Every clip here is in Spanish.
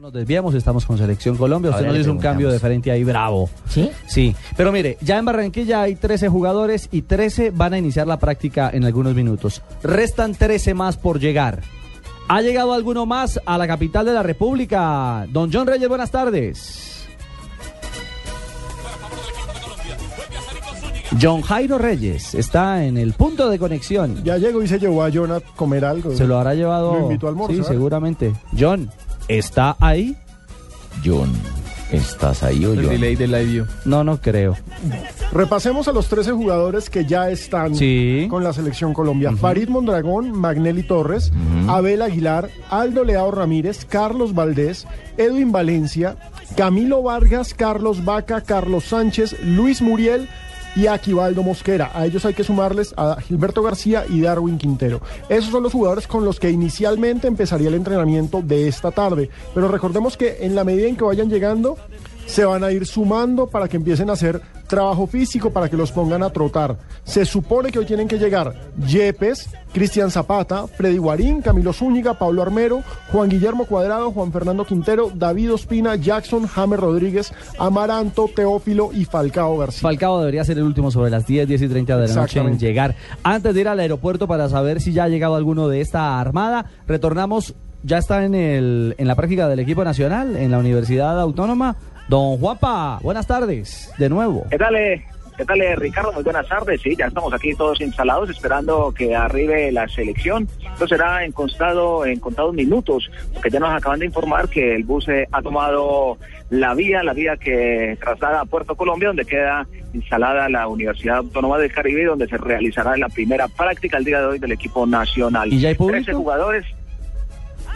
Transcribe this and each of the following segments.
No nos desviamos, estamos con Selección Colombia. Usted nos le hizo un cambio de frente ahí bravo. ¿Sí? Sí, pero mire, ya en Barranquilla hay 13 jugadores y 13 van a iniciar la práctica en algunos minutos. Restan 13 más por llegar. ¿Ha llegado alguno más a la capital de la República? Don John Reyes, buenas tardes. John Jairo Reyes está en el punto de conexión. Ya llegó y se llevó a John a comer algo. Se lo habrá llevado. Lo invitó a Sí, almorzar. seguramente. John, ¿está ahí? John, ¿estás ahí o John? No, no creo. Repasemos a los 13 jugadores que ya están Sí. con la selección Colombia. Farid Mondragón, Magnelli Torres, Abel Aguilar, Aldo Leao Ramírez, Carlos Valdés, Edwin Valencia, Camilo Vargas, Carlos Vaca, Carlos Sánchez, Luis Muriel y Aquivaldo Mosquera. A ellos hay que sumarles a Gilberto García y Darwin Quintero. Esos son los jugadores con los que inicialmente empezaría el entrenamiento de esta tarde. Pero recordemos que en la medida en que vayan llegando, se van a ir sumando para que empiecen a hacer trabajo físico, para que los pongan a trotar. Se supone que hoy tienen que llegar Yepes, Cristian Zapata, Freddy Guarín, Camilo Zúñiga, Pablo Armero, Juan Guillermo Cuadrado, Juan Fernando Quintero, David Ospina, Jackson, James Rodríguez, Amaranto, Teófilo y Falcao García. Falcao debería ser el último sobre las 10, 10 y 30 de la noche en llegar. Antes de ir al aeropuerto para saber si ya ha llegado alguno de esta armada, retornamos, ya está en, el, en la práctica del equipo nacional, en la Universidad Autónoma. Don Juanpa, buenas tardes, de nuevo. ¿Qué tal, eh? ¿Qué tal, eh, Ricardo? Muy buenas tardes. Sí, ya estamos aquí todos instalados esperando que arribe la selección. Esto será en, constado, en contados minutos, porque ya nos acaban de informar que el bus eh, ha tomado la vía, la vía que traslada a Puerto Colombia, donde queda instalada la Universidad Autónoma del Caribe, donde se realizará la primera práctica el día de hoy del equipo nacional. ¿Y ya hay público? 13 jugadores.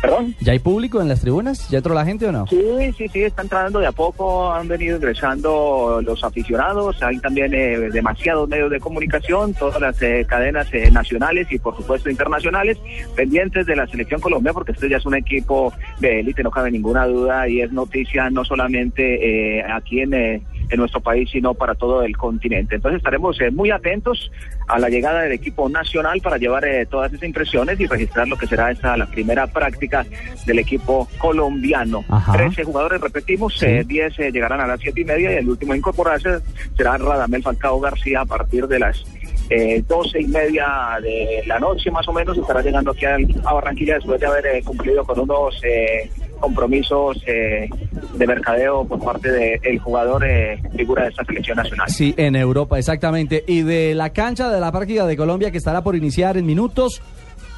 ¿Perdón? ¿Ya hay público en las tribunas? ¿Ya entró la gente o no? Sí, sí, sí, está entrando de a poco, han venido ingresando los aficionados, hay también eh, demasiados medios de comunicación, todas las eh, cadenas eh, nacionales y por supuesto internacionales, pendientes de la selección Colombia, porque este ya es un equipo de élite, no cabe ninguna duda, y es noticia no solamente eh, aquí en, eh, en nuestro país, sino para todo el continente. Entonces estaremos eh, muy atentos a la llegada del equipo nacional para llevar eh, todas esas impresiones y registrar lo que será esta la primera práctica del equipo colombiano. Ajá. 13 jugadores, repetimos, Sí. eh, 10 eh, llegarán a las siete y media y el último a incorporarse será Radamel Falcao García a partir de las eh, 12 y media de la noche más o menos estará llegando aquí a Barranquilla después de haber eh, cumplido con unos eh, compromisos eh, de mercadeo por parte del jugador eh, figura de esta selección nacional. Sí, en Europa, exactamente. Y de la cancha de la práctica de Colombia que estará por iniciar en minutos,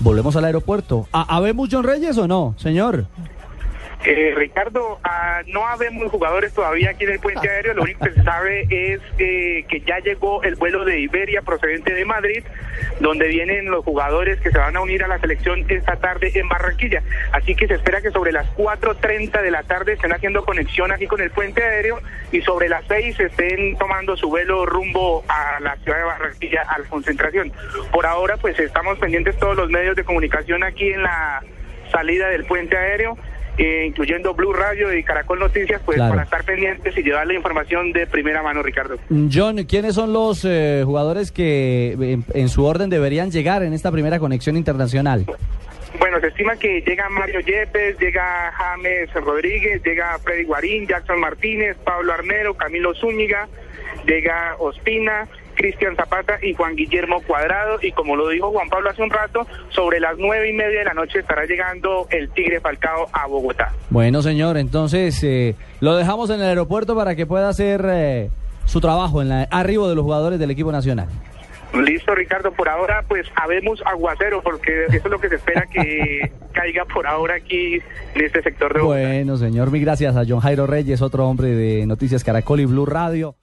volvemos al aeropuerto. ¿Ha- ¿Habemos John Reyes o no, señor? Eh, Ricardo, ah, no habemos jugadores todavía aquí en el puente aéreo. Lo único que se sabe es eh, que ya llegó el vuelo de Iberia procedente de Madrid, donde vienen los jugadores que se van a unir a la selección esta tarde en Barranquilla. Así que se espera que sobre las 4.30 de la tarde estén haciendo conexión aquí con el puente aéreo y sobre las 6 estén tomando su vuelo rumbo a la ciudad de Barranquilla a la concentración. Por ahora, pues estamos pendientes todos los medios de comunicación aquí en la salida del puente aéreo eh, incluyendo Blue Radio y Caracol Noticias, pues Claro. para estar pendientes y llevar la información de primera mano, Ricardo. John, ¿quiénes son los eh, jugadores que en, en su orden deberían llegar en esta primera conexión internacional? Bueno, se estima que llega Mario Yepes, llega James Rodríguez, llega Freddy Guarín, Jackson Martínez, Pablo Armero, Camilo Zúñiga, llega Ospina, Cristian Zapata y Juan Guillermo Cuadrado. Y como lo dijo Juan Pablo hace un rato, sobre las nueve y media de la noche estará llegando el Tigre Falcao a Bogotá. Bueno, señor, entonces eh, lo dejamos en el aeropuerto para que pueda hacer eh, su trabajo en la arribo de los jugadores del equipo nacional. Listo, Ricardo. Por ahora, pues habemos aguacero, porque eso es lo que se espera que caiga por ahora aquí en este sector de Bogotá. Bueno, señor, mil gracias a John Jairo Reyes, otro hombre de Noticias Caracol y Blue Radio.